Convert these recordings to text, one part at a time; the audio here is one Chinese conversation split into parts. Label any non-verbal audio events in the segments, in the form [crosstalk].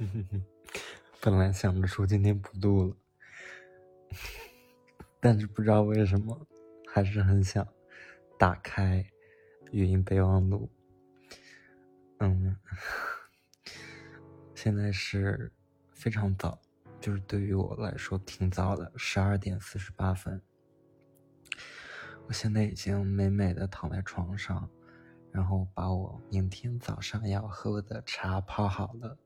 [laughs] 本来想着说今天不录了，但是不知道为什么，还是很想打开语音备忘录。嗯，现在是非常早，就是对于我来说挺早的，十二点四十八分。我现在已经美美的躺在床上，然后把我明天早上要喝的茶泡好了。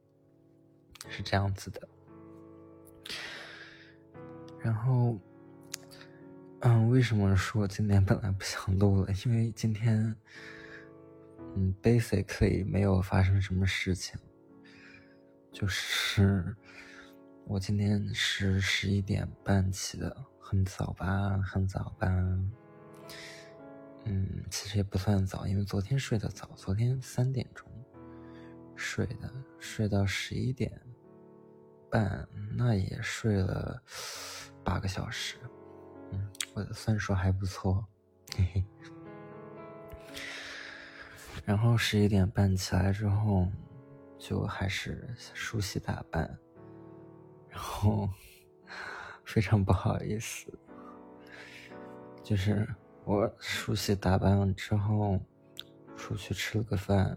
是这样子的，然后，嗯，为什么说今天本来不想录了？因为今天，嗯，basically 没有发生什么事情，就是我今天是十一点半起的，很早吧，很早吧，嗯，其实也不算早，因为昨天睡得早，昨天三点钟睡的，睡到十一点。半，那也睡了八个小时，嗯，我的算术还不错，嘿嘿。然后十一点半起来之后，就还是梳洗打扮，然后 [laughs] 非常不好意思，就是我梳洗打扮之后，出去吃了个饭，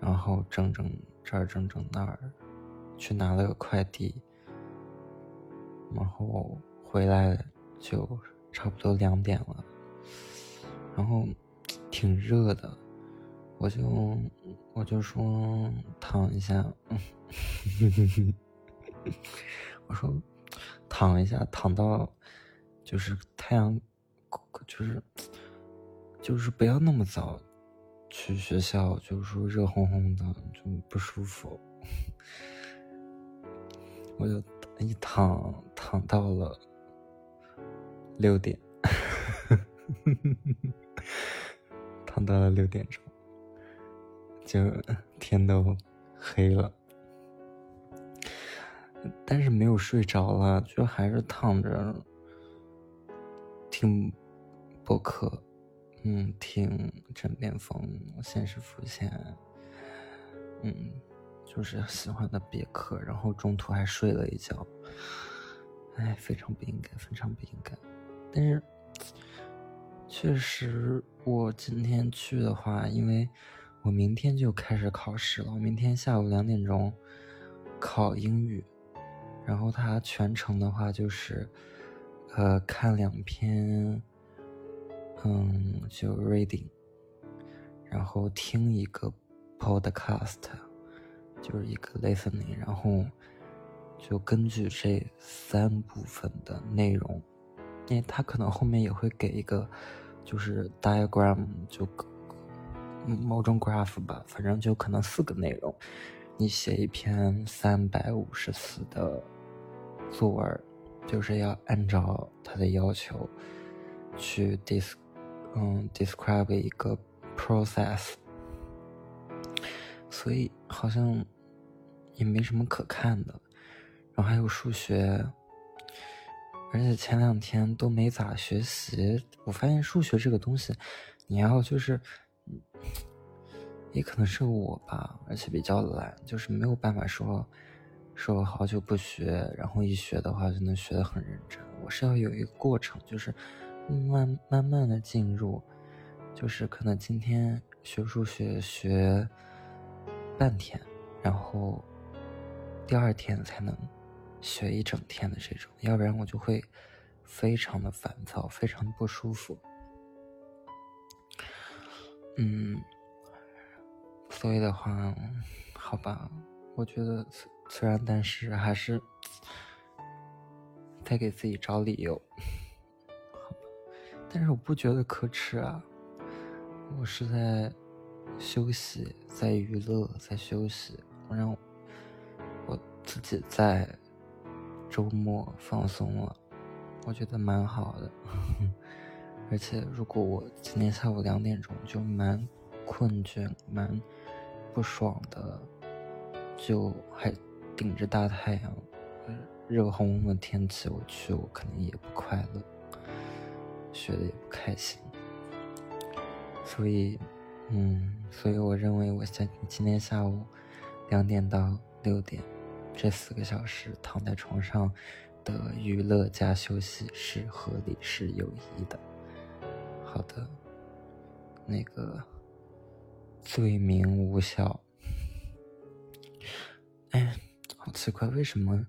然后整整这儿整整那儿。去拿了个快递，然后回来就差不多两点了，然后挺热的，我就我就说躺一下，[laughs] 我说躺一下，躺到就是太阳，就是就是不要那么早去学校，就是说热烘烘的就不舒服。我就一躺躺到了六点，躺到了六点钟，就天都黑了，但是没有睡着了，就还是躺着听播客，嗯，听枕边风，现实浮现，嗯。就是喜欢的别克，然后中途还睡了一觉，哎，非常不应该，非常不应该。但是，确实，我今天去的话，因为我明天就开始考试了，我明天下午两点钟考英语，然后它全程的话就是，呃，看两篇，嗯，就 reading，然后听一个 podcast。就是一个 listening，然后就根据这三部分的内容，因为他可能后面也会给一个就是 diagram，就某种 graph 吧，反正就可能四个内容，你写一篇三百五十词的作文，就是要按照他的要求去 dis，嗯，describe 一个 process。所以好像也没什么可看的，然后还有数学，而且前两天都没咋学习。我发现数学这个东西，你要就是，也可能是我吧，而且比较懒，就是没有办法说，说我好久不学，然后一学的话就能学得很认真。我是要有一个过程，就是慢慢慢的进入，就是可能今天学数学学。半天，然后第二天才能学一整天的这种，要不然我就会非常的烦躁，非常不舒服。嗯，所以的话，好吧，我觉得虽然但是还是在给自己找理由，好吧，但是我不觉得可耻啊，我是在。休息，在娱乐，在休息，我让我自己在周末放松了，我觉得蛮好的。[laughs] 而且，如果我今天下午两点钟就蛮困倦、蛮不爽的，就还顶着大太阳、热烘烘的天气我去，我肯定也不快乐，学的也不开心，所以。嗯，所以我认为我下今天下午两点到六点，这四个小时躺在床上的娱乐加休息是合理是有益的。好的，那个罪名无效。哎，好奇怪，为什么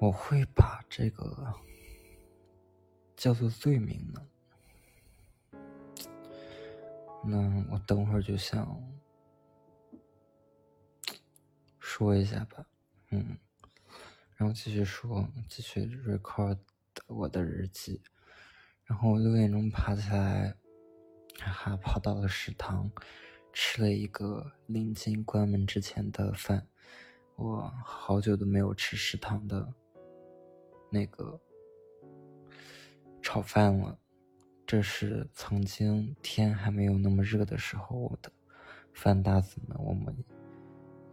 我会把这个叫做罪名呢？那我等会儿就想说一下吧，嗯，然后继续说，继续 record 我的日记。然后我六点钟爬起来，还跑到了食堂，吃了一个临近关门之前的饭。我好久都没有吃食堂的那个炒饭了。这是曾经天还没有那么热的时候的饭搭子们，我们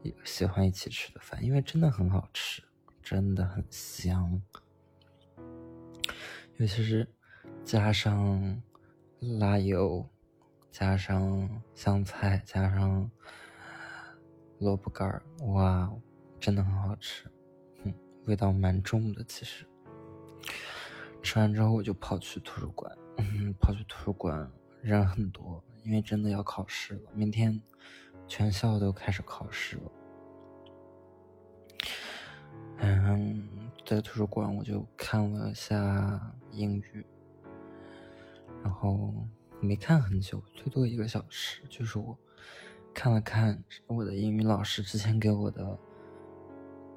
也喜欢一起吃的饭，因为真的很好吃，真的很香，尤其是加上辣油，加上香菜，加上萝卜干儿，哇，真的很好吃，嗯，味道蛮重的，其实。吃完之后，我就跑去图书馆。嗯，跑去图书馆，人很多，因为真的要考试了。明天全校都开始考试了。嗯，在图书馆我就看了下英语，然后没看很久，最多一个小时。就是我看了看我的英语老师之前给我的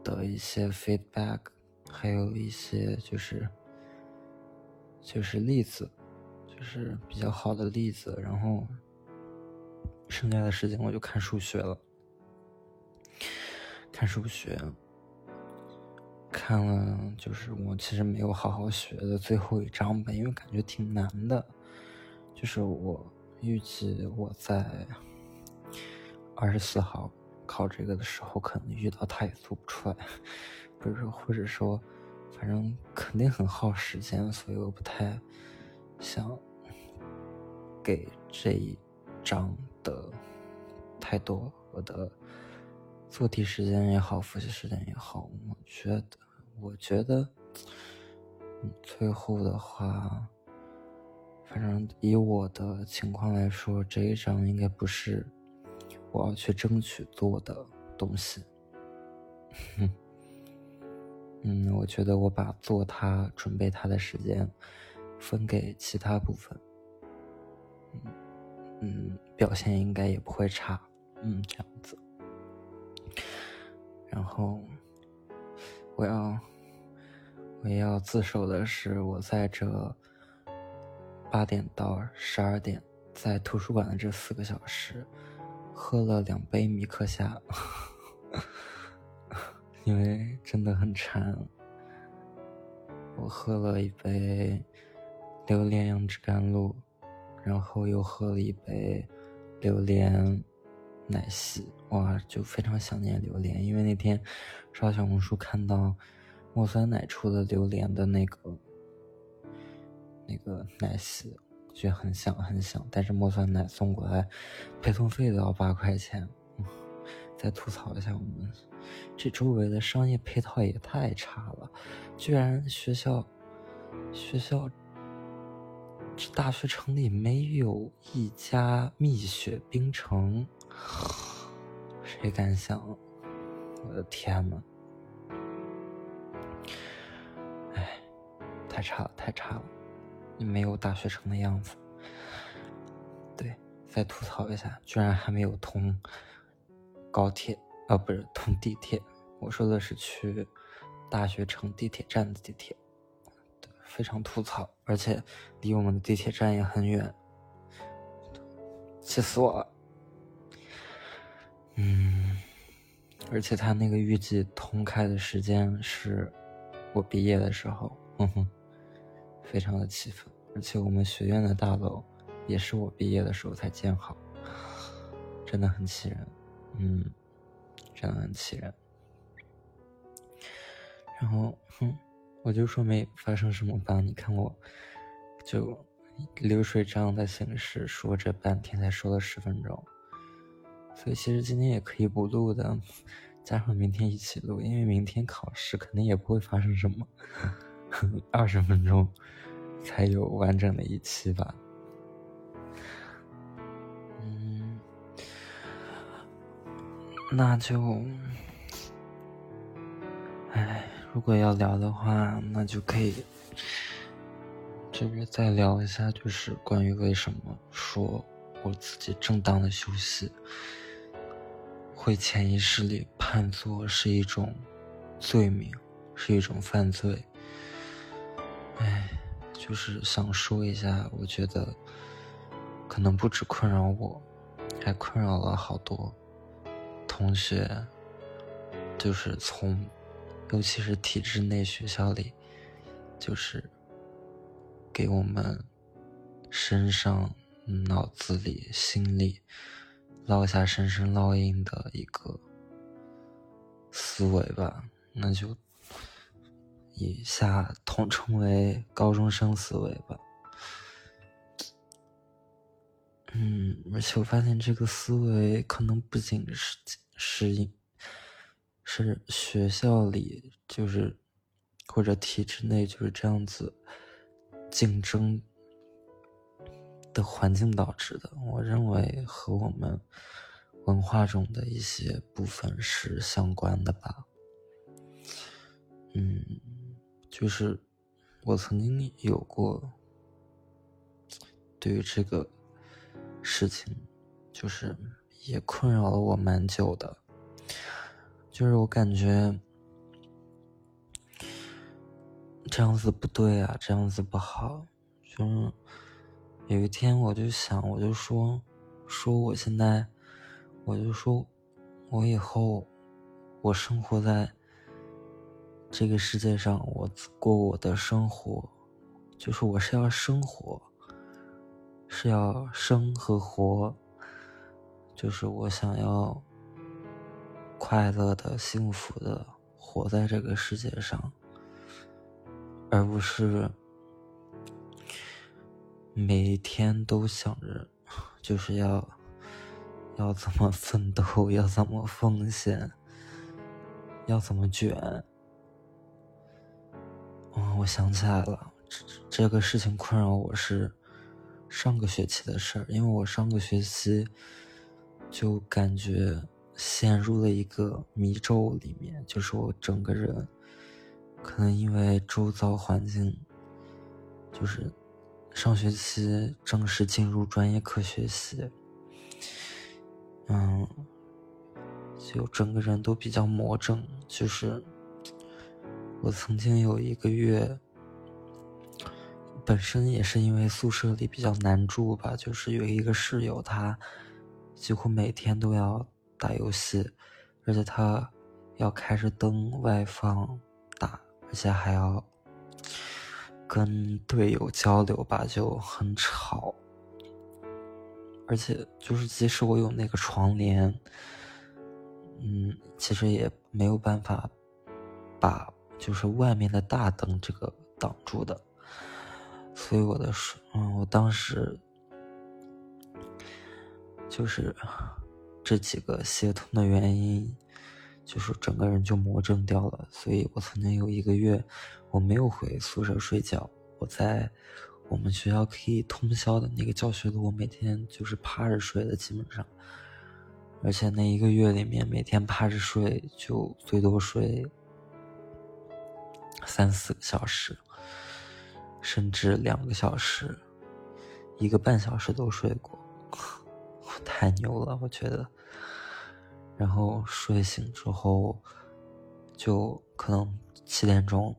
的一些 feedback，还有一些就是就是例子。就是比较好的例子，然后剩下的时间我就看数学了，看数学，看了就是我其实没有好好学的最后一章吧，因为感觉挺难的，就是我预计我在二十四号考这个的时候，可能遇到它也做不出来，[laughs] 不是或者说，反正肯定很耗时间，所以我不太想。给这一章的太多，我的做题时间也好，复习时间也好，我觉得，我觉得，最后的话，反正以我的情况来说，这一章应该不是我要去争取做的东西。哼 [laughs] 嗯，我觉得我把做它、准备它的时间分给其他部分。嗯嗯，表现应该也不会差，嗯，这样子。然后，我要，我要自首的是，我在这八点到十二点在图书馆的这四个小时，喝了两杯米克夏，因为真的很馋。我喝了一杯榴莲杨枝甘露。然后又喝了一杯榴莲奶昔，哇，就非常想念榴莲。因为那天刷小红书看到茉酸奶出了榴莲的那个那个奶昔，觉得很想很想。但是茉酸奶送过来，配送费都要八块钱。再吐槽一下，我们这周围的商业配套也太差了，居然学校学校。这大学城里没有一家蜜雪冰城，谁敢想？我的天呐！哎，太差了，太差了！你没有大学城的样子。对，再吐槽一下，居然还没有通高铁啊，不是通地铁。我说的是去大学城地铁站的地铁。非常吐槽，而且离我们的地铁站也很远，气死我了。嗯，而且他那个预计通开的时间是我毕业的时候，哼哼，非常的气愤。而且我们学院的大楼也是我毕业的时候才建好，真的很气人。嗯，真的很气人。然后，哼。我就说没发生什么吧，你看我，就流水账的形式说这半天才说了十分钟，所以其实今天也可以不录的，加上明天一起录，因为明天考试肯定也不会发生什么，二十分钟才有完整的一期吧。那就，哎，如果要聊的话，那就可以。这个再聊一下，就是关于为什么说我自己正当的休息，会潜意识里判作是一种罪名，是一种犯罪。哎，就是想说一下，我觉得可能不止困扰我，还困扰了好多同学，就是从，尤其是体制内学校里，就是。给我们身上、脑子里、心里烙下深深烙印的一个思维吧，那就以下统称为高中生思维吧。嗯，而且我发现这个思维可能不仅是是是学校里，就是或者体制内就是这样子。竞争的环境导致的，我认为和我们文化中的一些部分是相关的吧。嗯，就是我曾经有过对于这个事情，就是也困扰了我蛮久的，就是我感觉。这样子不对啊，这样子不好。就是有一天，我就想，我就说，说我现在，我就说，我以后，我生活在这个世界上，我过我的生活，就是我是要生活，是要生和活，就是我想要快乐的、幸福的活在这个世界上。而不是每天都想着，就是要要怎么奋斗，要怎么奉献，要怎么卷。哦，我想起来了，这个事情困扰我是上个学期的事儿，因为我上个学期就感觉陷入了一个迷咒里面，就是我整个人。可能因为周遭环境，就是上学期正式进入专业课学习，嗯，就整个人都比较魔怔。就是我曾经有一个月，本身也是因为宿舍里比较难住吧，就是有一个室友，他几乎每天都要打游戏，而且他要开着灯外放打。而且还要跟队友交流吧，就很吵。而且就是，即使我有那个床帘，嗯，其实也没有办法把就是外面的大灯这个挡住的。所以我的，嗯，我当时就是这几个协同的原因。就是整个人就魔怔掉了，所以我曾经有一个月，我没有回宿舍睡觉，我在我们学校可以通宵的那个教学楼，我每天就是趴着睡的，基本上，而且那一个月里面，每天趴着睡就最多睡三四个小时，甚至两个小时，一个半小时都睡过，太牛了，我觉得。然后睡醒之后，就可能七点钟，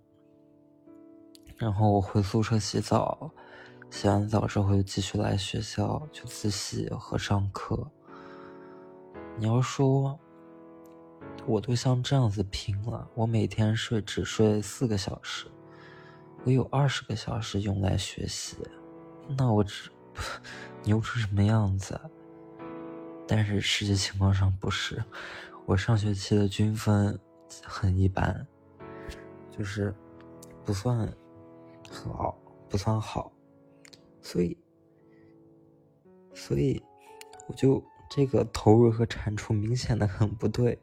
然后我回宿舍洗澡，洗完澡之后就继续来学校就自习和上课。你要说，我都像这样子拼了，我每天睡只睡四个小时，我有二十个小时用来学习，那我只 [laughs] 牛成什么样子？但是实际情况上不是，我上学期的均分很一般，就是不算很好，不算好，所以，所以我就这个投入和产出明显的很不对，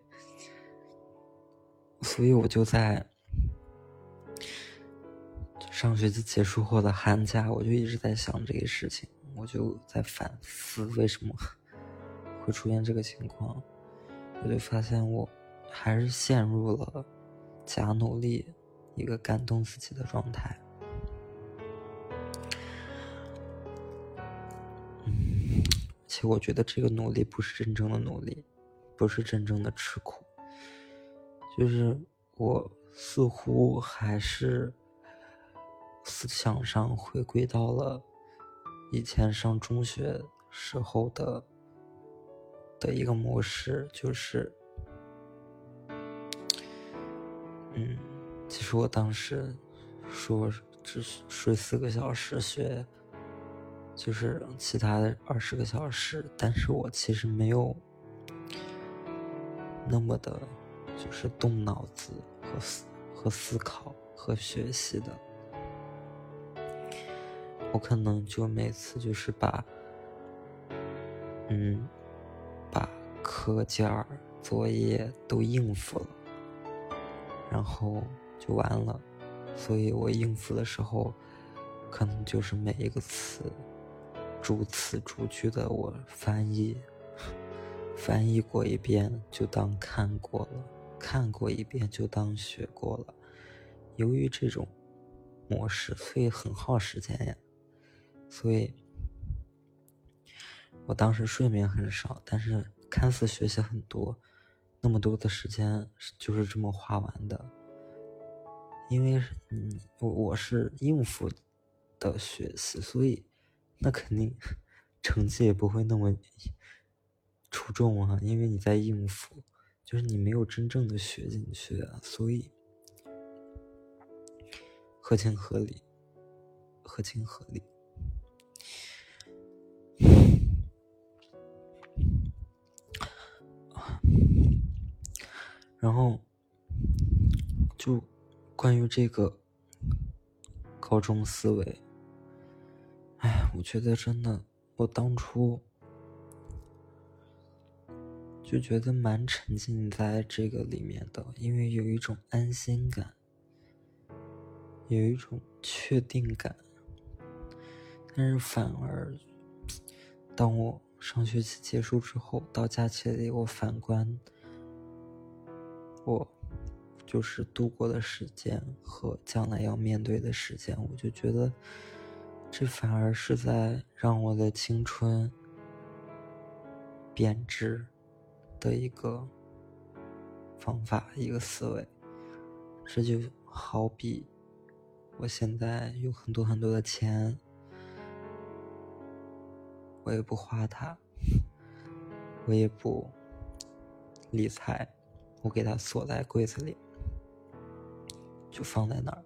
所以我就在上学期结束后的寒假，我就一直在想这个事情，我就在反思为什么会出现这个情况，我就发现我还是陷入了假努力、一个感动自己的状态。嗯其实我觉得这个努力不是真正的努力，不是真正的吃苦，就是我似乎还是思想上回归到了以前上中学时候的的一个模式，就是，嗯，其实我当时说只睡四个小时学。就是其他的二十个小时，但是我其实没有那么的，就是动脑子和思和思考和学习的。我可能就每次就是把，嗯，把课件儿、作业都应付了，然后就完了。所以我应付的时候，可能就是每一个词。逐词逐句的我翻译，翻译过一遍就当看过了，看过一遍就当学过了。由于这种模式，所以很耗时间呀。所以，我当时睡眠很少，但是看似学习很多，那么多的时间就是这么花完的。因为，嗯，我我是应付的学习，所以。那肯定成绩也不会那么出众啊，因为你在应付，就是你没有真正的学进去啊，所以合情合理，合情合理。然后就关于这个高中思维。哎，我觉得真的，我当初就觉得蛮沉浸在这个里面的，因为有一种安心感，有一种确定感。但是反而，当我上学期结束之后，到假期里，我反观我就是度过的时间和将来要面对的时间，我就觉得。这反而是在让我的青春贬值的一个方法，一个思维。这就好比我现在有很多很多的钱，我也不花它，我也不理财，我给它锁在柜子里，就放在那儿，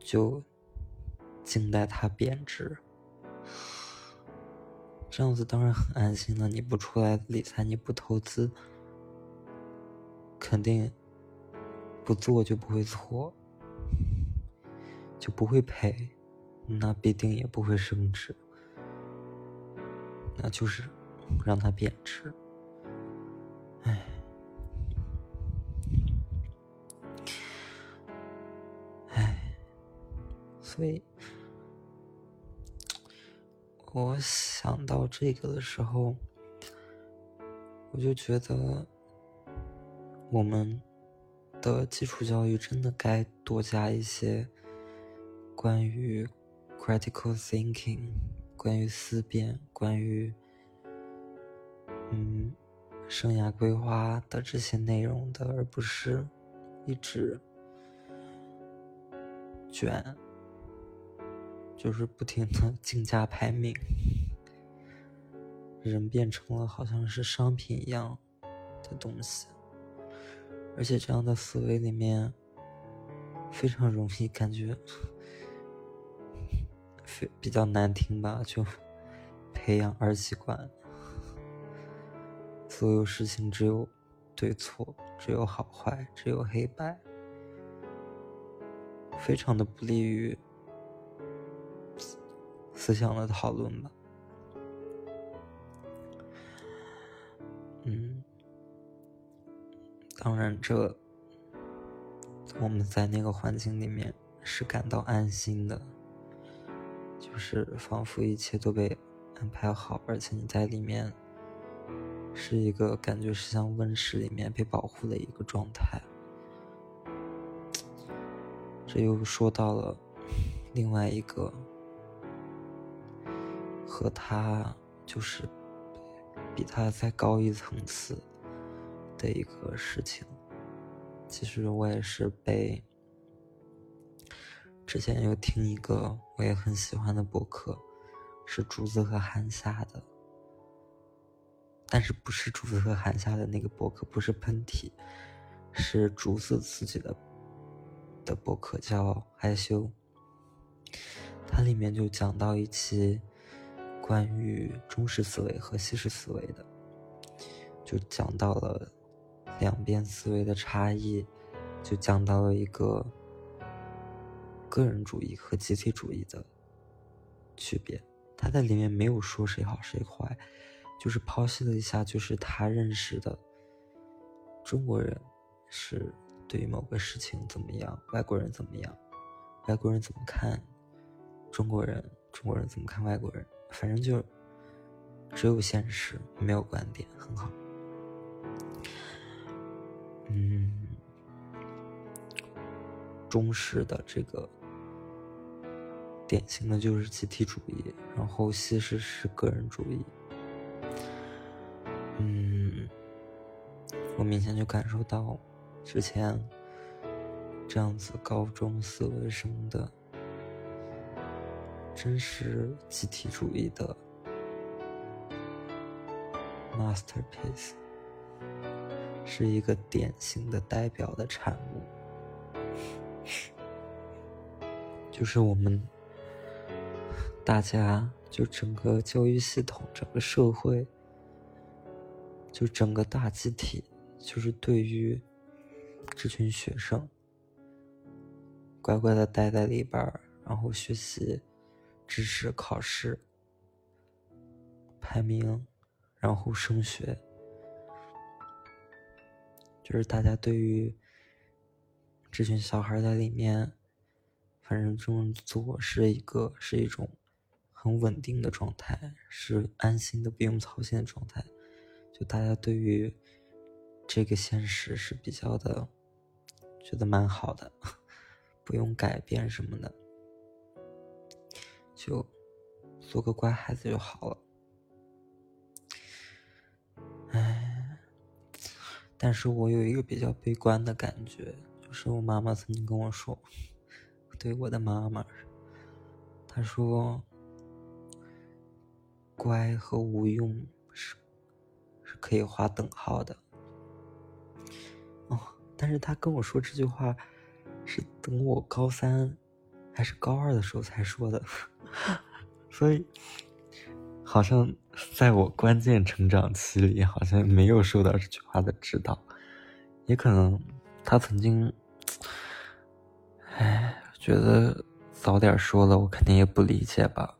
就。静待它贬值，这样子当然很安心了。你不出来理财，你不投资，肯定不做就不会错，就不会赔，那必定也不会升值，那就是让它贬值。所以，我想到这个的时候，我就觉得，我们的基础教育真的该多加一些关于 critical thinking、关于思辨、关于嗯生涯规划的这些内容的，而不是一直卷。就是不停的 [laughs] 竞价排名，人变成了好像是商品一样的东西，而且这样的思维里面非常容易感觉，非比较难听吧，就培养二极管，所有事情只有对错，只有好坏，只有黑白，非常的不利于。思想的讨论吧。嗯当然这我们在那个环境里面是感到安心的。就是仿佛一切都被安排好而且你在里面是一个感觉是像温室里面被保护的一个状态。这又说到了另外一个和他就是比他再高一层次。的一个事情，其实我也是被之前有听一个我也很喜欢的博客，是竹子和韩夏的，但是不是竹子和韩夏的那个博客，不是喷嚏，是竹子自己的的博客叫害羞，它里面就讲到一期关于中式思维和西式思维的，就讲到了。两边思维的差异，就讲到了一个个人主义和集体主义的区别。他在里面没有说谁好谁坏，就是剖析了一下，就是他认识的中国人是对于某个事情怎么样，外国人怎么样，外国人怎么看中国人，中国人怎么看外国人，反正就只有现实，没有观点，很好。嗯，中式的这个典型的就是集体主义，然后西式是个人主义。嗯，我明显就感受到之前这样子高中思维什么的真实集体主义的 masterpiece。是一个典型的代表的产物，就是我们大家就整个教育系统、整个社会，就整个大集体，就是对于这群学生乖乖的待在里边然后学习知识、考试、排名，然后升学。就是大家对于这群小孩在里面，反正这么做是一个是一种很稳定的状态，是安心的不用操心的状态。就大家对于这个现实是比较的觉得蛮好的，[laughs] 不用改变什么的，就做个乖孩子就好了。唉但是我有一个比较悲观的感觉，就是我妈妈曾经跟我说，对我的妈妈，她说，乖和无用是是可以划等号的。哦，但是她跟我说这句话，是等我高三还是高二的时候才说的，[laughs] 所以好像。在我关键成长期里，好像没有受到这句话的指导，也可能他曾经，哎，觉得早点说了，我肯定也不理解吧。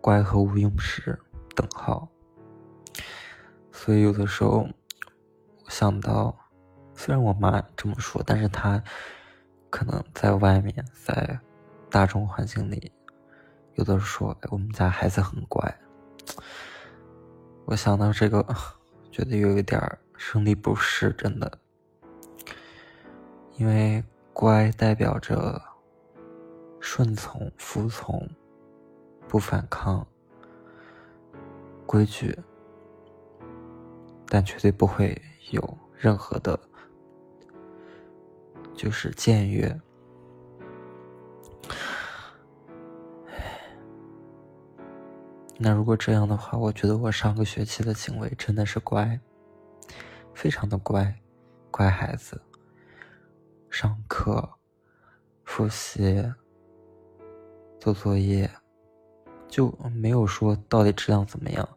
乖和无用是等号，所以有的时候我想到，虽然我妈这么说，但是她可能在外面，在大众环境里。有的说我们家孩子很乖，我想到这个，觉得又有点生理不适，真的，因为乖代表着顺从、服从、不反抗、规矩，但绝对不会有任何的，就是僭越。那如果这样的话，我觉得我上个学期的行为真的是乖，非常的乖，乖孩子。上课、复习、做作业，就没有说到底质量怎么样。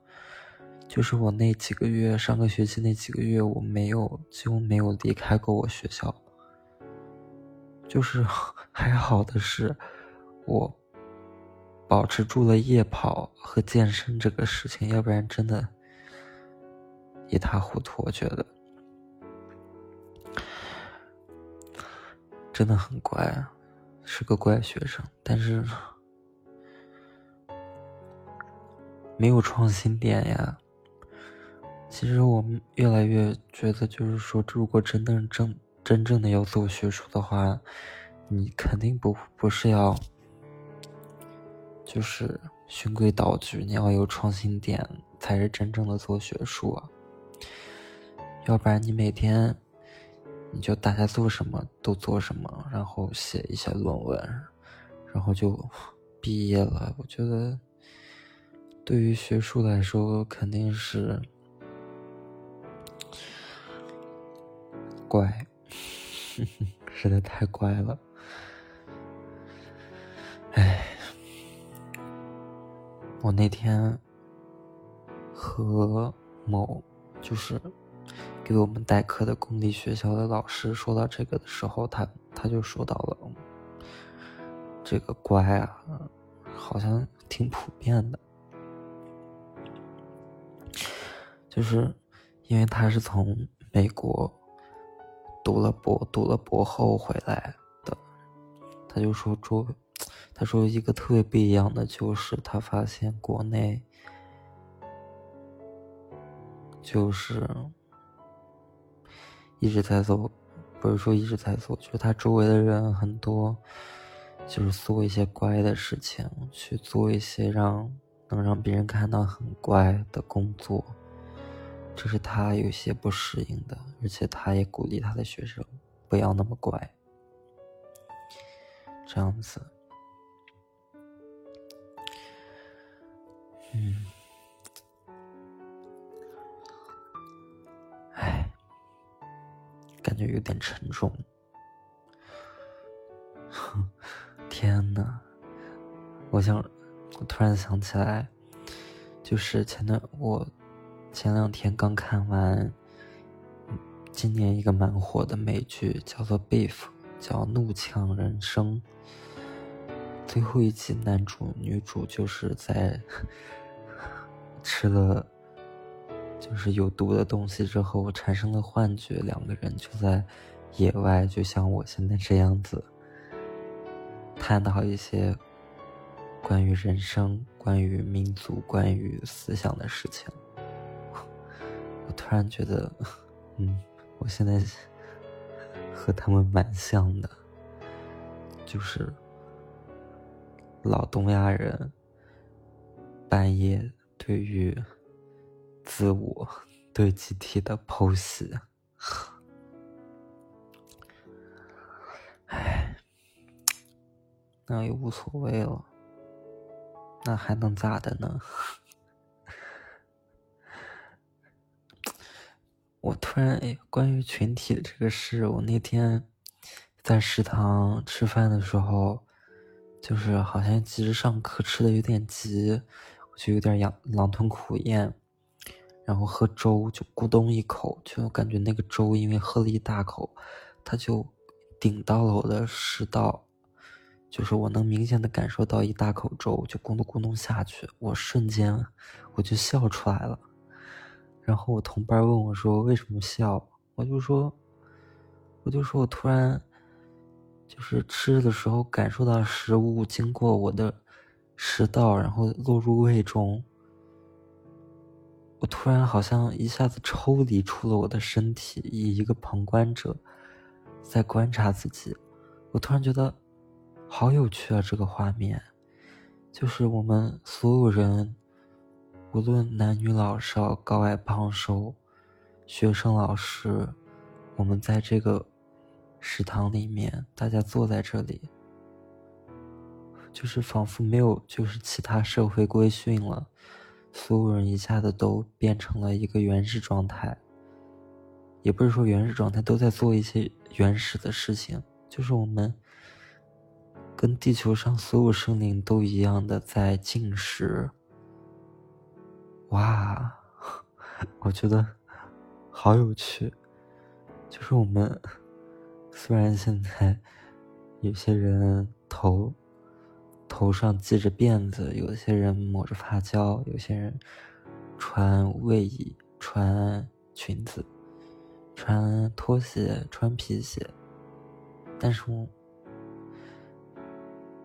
就是我那几个月，上个学期那几个月，我没有几乎没有离开过我学校。就是 [laughs] 还好的是，我。保持住了夜跑和健身这个事情，要不然真的一塌糊涂。我觉得真的很乖，是个乖学生，但是没有创新点呀。其实我们越来越觉得，就是说，如果真的正真正的要做学术的话，你肯定不不是要，就是循规蹈矩，你要有创新点，才是真正的做学术啊。要不然你每天，你就大家做什么都做什么，然后写一些论文，然后就毕业了。我觉得，对于学术来说，肯定是。乖，[laughs] 实在太乖了。哎，我那天和某就是给我们代课的公立学校的老师说到这个的时候，他他就说到了这个乖啊，好像挺普遍的，就是因为他是从美国。读了博，读了博后回来的，他就说：“说，[sniffs] 他说一个特别不一样的就是，他发现国内就是一直在做，不是说一直在做，就是他周围的人很多，就是做一些乖的事情，去做一些让能让别人看到很乖的工作。”这是他有些不适应的，而且他也鼓励他的学生不要那么乖，这样子。嗯，哎，感觉有点沉重。[laughs] 天呐，我想，我突然想起来，就是前段我。前两天刚看完，今年一个蛮火的美剧，叫做《Beef》，叫《怒呛人生》。最后一集，男主女主就是在吃了就是有毒的东西之后我产生了幻觉，两个人就在野外，就像我现在这样子，探讨一些关于人生、关于民族、关于思想的事情。[laughs] 我突然觉得，嗯，我现在 [laughs] 和他们蛮像的，就是老东亚人半夜对于自我、对集体的剖析。唉，那也无所谓了，那还能咋的呢？[laughs] 我突然哎，关于群体的这个事，我那天在食堂吃饭的时候，就是好像急着上课，吃的有点急，就有点狼狼吞虎咽，然后喝粥就咕咚一口，就感觉那个粥因为喝了一大口，它就顶到了我的食道，就是我能明显的感受到一大口粥就咕咚咕咚下去，我瞬间我就笑出来了。然后我同伴问我说：“为什么笑？”我就说：“我就说我突然，就是吃的时候感受到食物经过我的食道，然后落入胃中。我突然好像一下子抽离出了我的身体，以一个旁观者在观察自己。我突然觉得好有趣啊！这个画面，就是我们所有人。”无论男女老少、高矮胖瘦、学生老师，我们在这个食堂里面，大家坐在这里，就是仿佛没有就是其他社会规训了，所有人一下子都变成了一个原始状态。也不是说原始状态都在做一些原始的事情，就是我们跟地球上所有生灵都一样的在进食。哇，[laughs] 我觉得好有趣。就是我们虽然现在有些人头头上系着辫子，有些人抹着发胶，有些人穿卫衣、穿裙子，穿拖鞋，穿皮鞋。但是，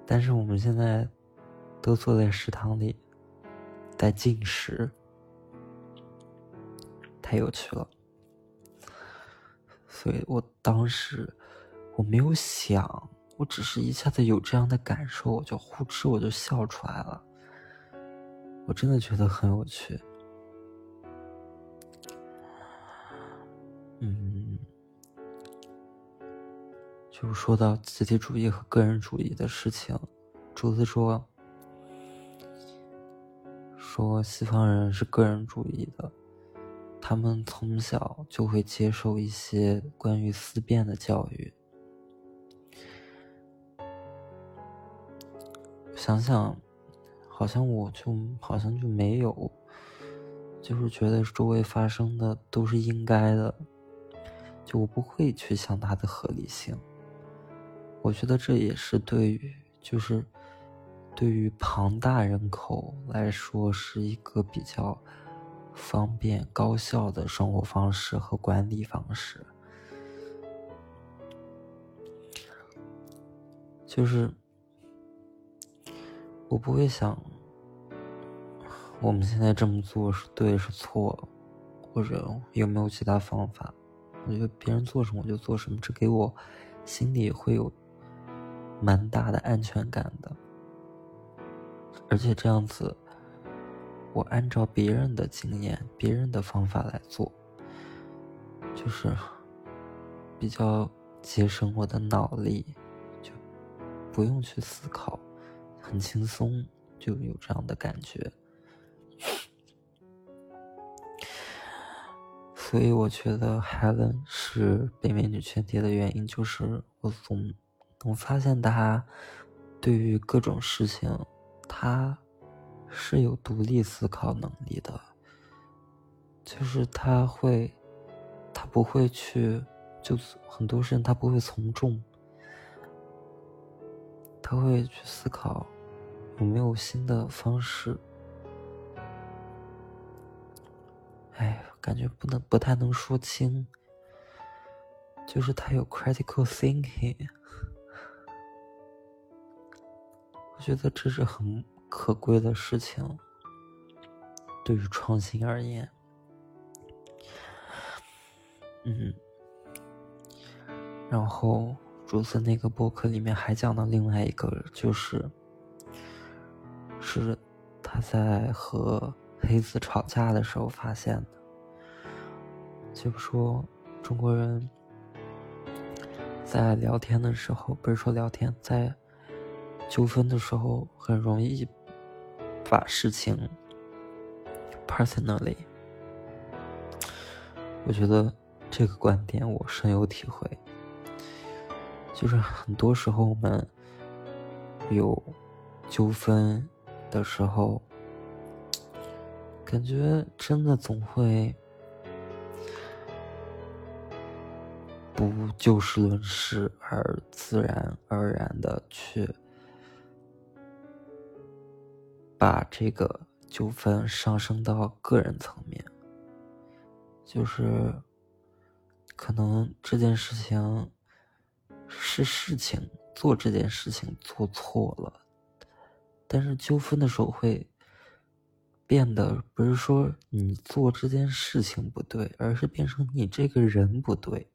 但是我们现在都坐在食堂里，在进食，太有趣了。所以我当时我没有想，我只是一下子有这样的感受，我就呼哧我就笑出来了。我真的觉得很有趣。嗯，就说到集体主义和个人主义的事情，竹子说，说西方人是个人主义的，他们从小就会接受一些关于思辨的教育。想想，好像我就好像就没有，就是觉得周围发生的都是应该的。就我不会去想它的合理性，我觉得这也是对于就是对于庞大人口来说是一个比较方便高效的生活方式和管理方式，就是我不会想我们现在这么做是对是错，或者有没有其他方法。我觉得别人做什么我就做什么，这给我心里会有蛮大的安全感的。而且这样子，我按照别人的经验、别人的方法来做，就是比较节省我的脑力，就不用去思考，很轻松，就有这样的感觉。所以我觉得 Helen 是北美女圈爹的原因，就是我总能发现她对于各种事情，她是有独立思考能力的。就是他会，他不会去，就很多事情他不会从众，他会去思考有没有新的方式。哎。感觉不能不太能说清，就是他有 critical thinking，[laughs] 我觉得这是很可贵的事情，对于创新而言，嗯，然后竹子那个博客里面还讲到另外一个，就是是他在和黑子吵架的时候发现的。就说中国人在聊天的时候，不是说聊天，在纠纷的时候很容易把事情 personally。我觉得这个观点我深有体会，就是很多时候我们有纠纷的时候，感觉真的总会。不就事论事，而自然而然的去把这个纠纷上升到个人层面，就是可能这件事情是事情做这件事情做错了，但是纠纷的时候会变得不是说你做这件事情不对，而是变成你这个人不对。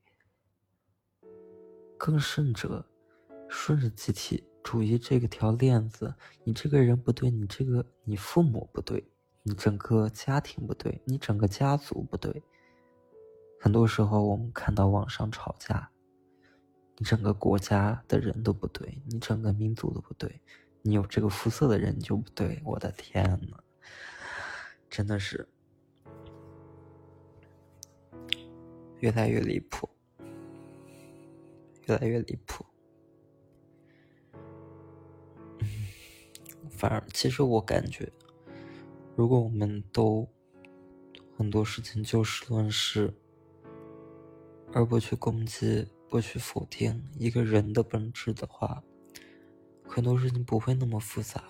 更甚者，顺着集体主义这个条链子，你这个人不对，你这个你父母不对，你整个家庭不对，你整个家族不对。很多时候我们看到网上吵架，你整个国家的人都不对，你整个民族都不对，你有这个肤色的人就不对。我的天呐，真的是越来越离谱。越来越离谱。嗯，[laughs] 反而其实我感觉，如果我们都很多事情就事论事，而不去攻击、不去否定一个人的本质的话，很多事情不会那么复杂，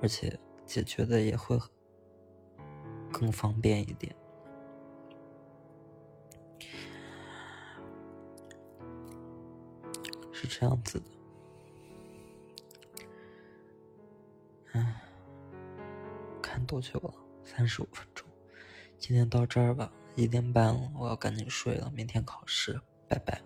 而且解决的也会更方便一点。是这样子的，唉，看多久了？三十五分钟，今天到这儿吧，一点半了，我要赶紧睡了，明天考试，拜拜。